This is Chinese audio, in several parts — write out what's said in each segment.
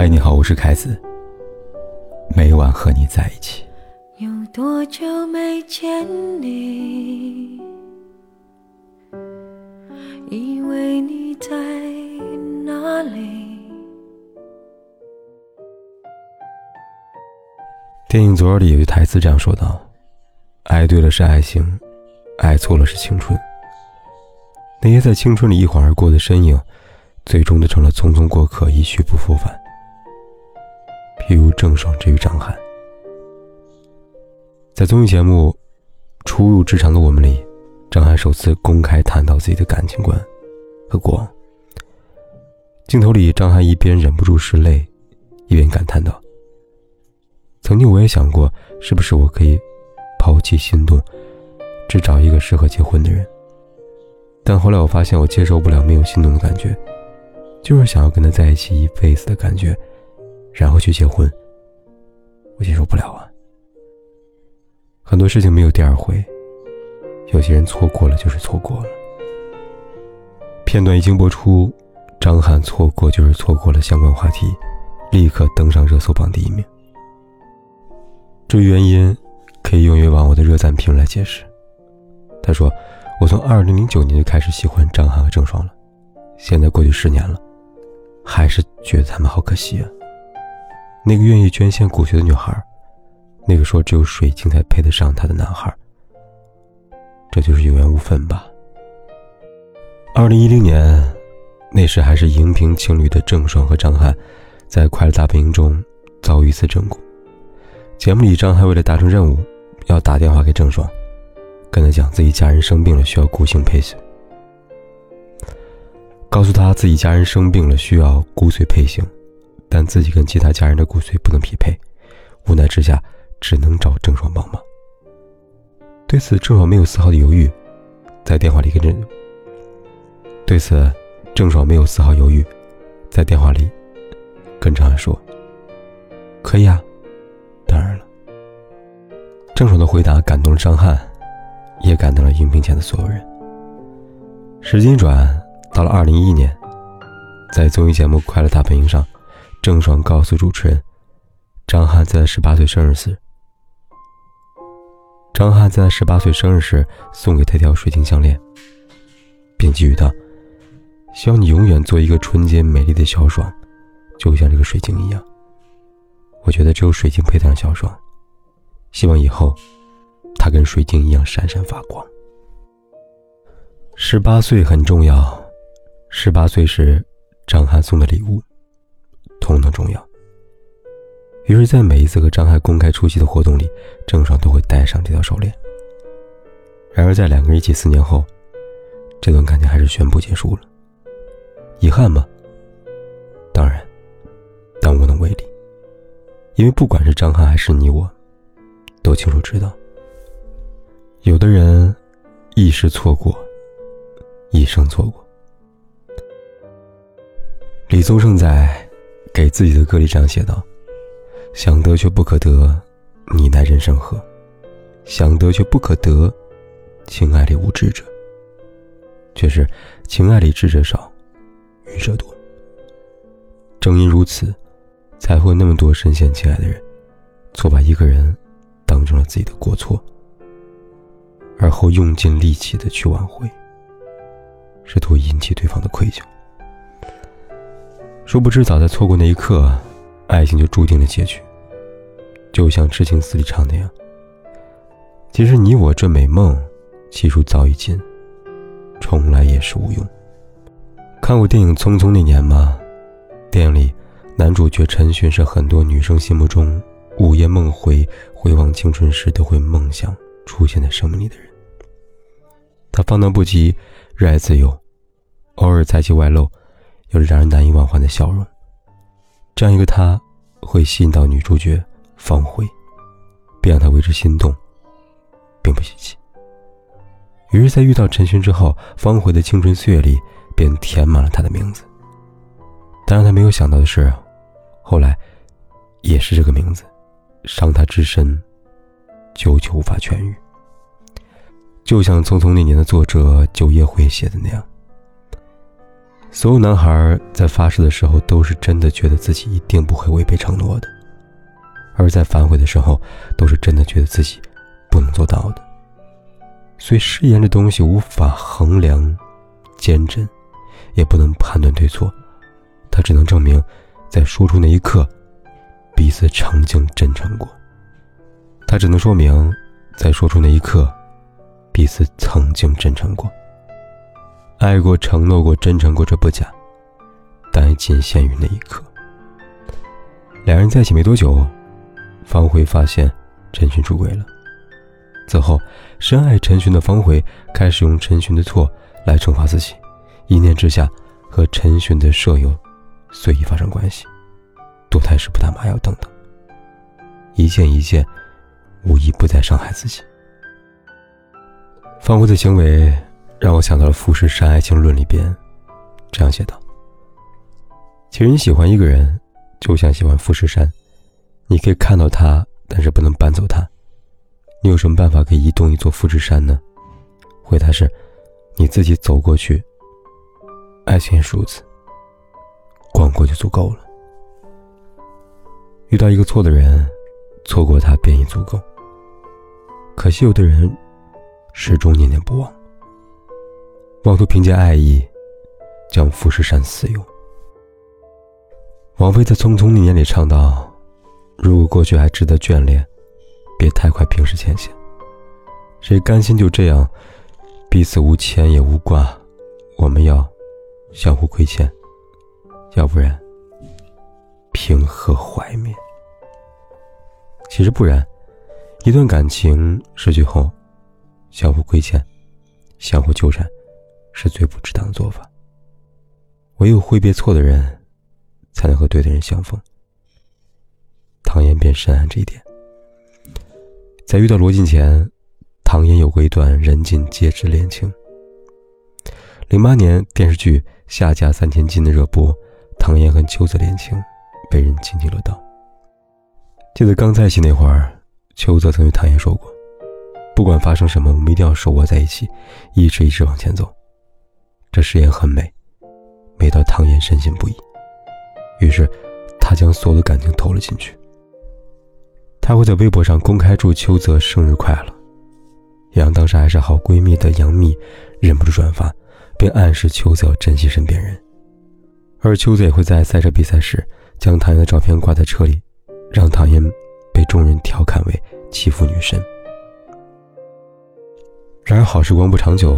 嗨，你好，我是凯子。每晚和你在一起。有多久没见你？以为你在哪里？电影《左耳》里有一台词这样说道：“爱对了是爱情，爱错了是青春。那些在青春里一晃而过的身影，最终都成了匆匆过客，一去不复返。”譬如郑爽之于张翰，在综艺节目《初入职场的我们》里，张翰首次公开谈到自己的感情观和过往。镜头里，张翰一边忍不住拭泪，一边感叹道：“曾经我也想过，是不是我可以抛弃心动，只找一个适合结婚的人。但后来我发现，我接受不了没有心动的感觉，就是想要跟他在一起一辈子的感觉。”然后去结婚，我接受不了啊。很多事情没有第二回，有些人错过了就是错过了。片段一经播出，张翰错过就是错过了相关话题，立刻登上热搜榜第一名。至于原因，可以用一位网友的热赞评论来解释。他说：“我从二零零九年就开始喜欢张翰和郑爽了，现在过去十年了，还是觉得他们好可惜啊。”那个愿意捐献骨髓的女孩，那个说只有水晶才配得上她的男孩，这就是有缘无分吧。二零一零年，那时还是荧屏情侣的郑爽和张翰，在《快乐大本营》中遭遇一次整蛊。节目里，张翰为了达成任务，要打电话给郑爽，跟他讲自己家人生病了，需要骨髓配型，告诉他自己家人生病了，需要骨髓配型。但自己跟其他家人的骨髓不能匹配，无奈之下只能找郑爽帮忙。对此，郑爽没有丝毫的犹豫，在电话里跟郑。对此，郑爽没有丝毫犹豫，在电话里跟张翰说：“可以啊，当然了。”郑爽的回答感动了张翰，也感动了荧屏前的所有人。时间转，到了二零一一年，在综艺节目《快乐大本营》上。郑爽告诉主持人：“张翰在十八岁生日时，张翰在十八岁生日时送给他一条水晶项链，并给予他，希望你永远做一个纯洁美丽的小爽，就像这个水晶一样。我觉得只有水晶配得上小爽，希望以后他跟水晶一样闪闪发光。十八岁很重要，十八岁时张翰送的礼物。”同等重要。于是，在每一次和张翰公开出席的活动里，郑爽都会戴上这条手链。然而，在两个人一起四年后，这段感情还是宣布结束了。遗憾吗？当然，但无能为力。因为不管是张翰还是你我，都清楚知道，有的人一时错过，一生错过。李宗盛在。给自己的歌里这样写道：“想得却不可得，你奈人生何？想得却不可得，情爱里无智者。却是情爱里智者少，愚者多。正因如此，才会那么多深陷情爱的人，错把一个人当成了自己的过错，而后用尽力气的去挽回，试图引起对方的愧疚。”殊不知，早在错过那一刻，爱情就注定了结局。就像《痴情词》里唱那样：“其实你我这美梦，其数早已尽，重来也是无用。”看过电影《匆匆那年》吗？电影里，男主角陈寻是很多女生心目中午夜梦回、回望青春时都会梦想出现在生命里的人。他放荡不羁，热爱自由，偶尔才气外露。有着让人难以忘怀的笑容，这样一个他，会吸引到女主角方茴，并让她为之心动，并不稀奇。于是，在遇到陈勋之后，方茴的青春岁月里便填满了他的名字。但让他没有想到的是，后来，也是这个名字，伤他至深，久久无法痊愈。就像《匆匆那年》的作者九叶辉写的那样。所有男孩在发誓的时候，都是真的觉得自己一定不会违背承诺的；而在反悔的时候，都是真的觉得自己不能做到的。所以，誓言这东西无法衡量坚贞，也不能判断对错，它只能证明，在说出那一刻，彼此曾经真诚过。它只能说明，在说出那一刻，彼此曾经真诚过。爱过、承诺过、真诚过，这不假，但仅限于那一刻。两人在一起没多久，方慧发现陈寻出轨了。此后，深爱陈寻的方慧开始用陈寻的错来惩罚自己，一念之下和陈寻的舍友随意发生关系，堕胎时不打麻药等等，一件一件，无一不在伤害自己。方慧的行为。让我想到了富士山爱情论里边，这样写道：“其实你喜欢一个人，就像喜欢富士山，你可以看到它，但是不能搬走它。你有什么办法可以移动一座富士山呢？回答是，你自己走过去。爱情也是如此，逛过就足够了。遇到一个错的人，错过他便已足够。可惜有的人，始终念念不忘。”妄图凭借爱意将富士山私有。王菲在《匆匆那年》里唱道：“如果过去还值得眷恋，别太快冰释前嫌。谁甘心就这样彼此无牵也无挂？我们要相互亏欠，要不然凭何怀缅？其实不然，一段感情失去后，相互亏欠，相互纠缠。”是最不值当的做法。唯有挥别错的人，才能和对的人相逢。唐嫣便深谙这一点。在遇到罗晋前，唐嫣有过一段人尽皆知恋情。零八年电视剧《下嫁三千金》的热播，唐嫣和秋泽恋情被人津津乐道。记得刚在一起那会儿，秋泽曾对唐嫣说过：“不管发生什么，我们一定要手握在一起，一直一直往前走。”这誓言很美，美到唐嫣深信不疑。于是，他将所有的感情投了进去。他会在微博上公开祝邱泽生日快乐，也让当时还是好闺蜜的杨幂忍不住转发，并暗示邱泽要珍惜身边人。而邱泽也会在赛车比赛时将唐嫣的照片挂在车里，让唐嫣被众人调侃为欺负女神。然而，好时光不长久，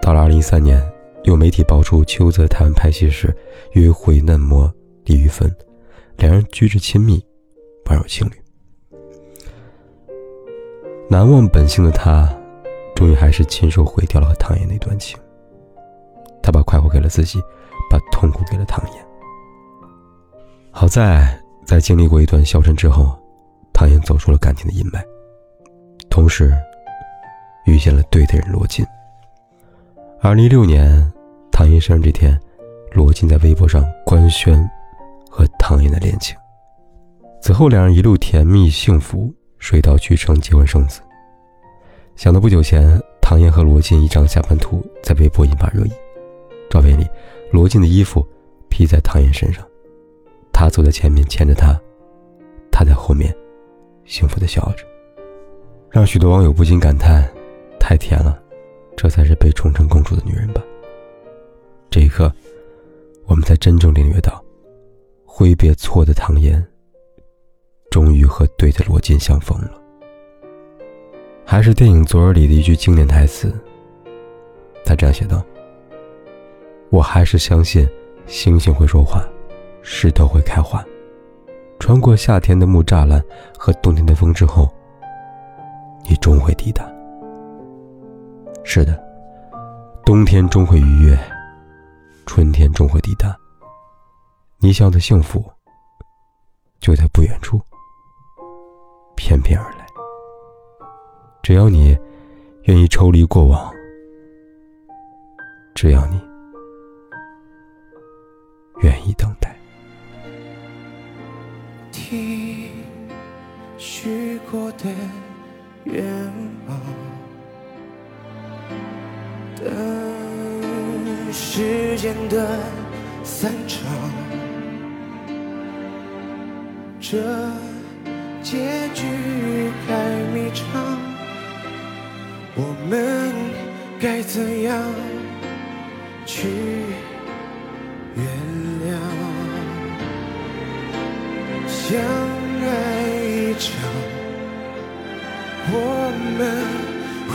到了二零一三年。有媒体爆出邱泽台湾拍戏时约会嫩模李玉芬，两人举止亲密，宛如情侣。难忘本性的他，终于还是亲手毁掉了和唐嫣那段情。他把快活给了自己，把痛苦给了唐嫣。好在在经历过一段消沉之后，唐嫣走出了感情的阴霾，同时遇见了对的人罗晋。二零一六年，唐嫣生日这天，罗晋在微博上官宣和唐嫣的恋情。此后，两人一路甜蜜幸福，水到渠成，结婚生子。想到不久前，唐嫣和罗晋一张下班图在微博引发热议。照片里，罗晋的衣服披在唐嫣身上，他走在前面牵着她，她在后面幸福的笑着，让许多网友不禁感叹：太甜了。这才是被宠成公主的女人吧。这一刻，我们才真正领略到，挥别错的唐嫣，终于和对的罗晋相逢了。还是电影《昨日》里的一句经典台词，他这样写道：“我还是相信星星会说话，石头会开花。穿过夏天的木栅栏和冬天的风之后，你终会抵达。”是的，冬天终会逾越，春天终会抵达。你想要的幸福，就在不远处，翩翩而来。只要你愿意抽离过往，只要你愿意等待。听许过的愿望。等时间的散场，这结局太迷长，我们该怎样去原谅？相爱一场，我们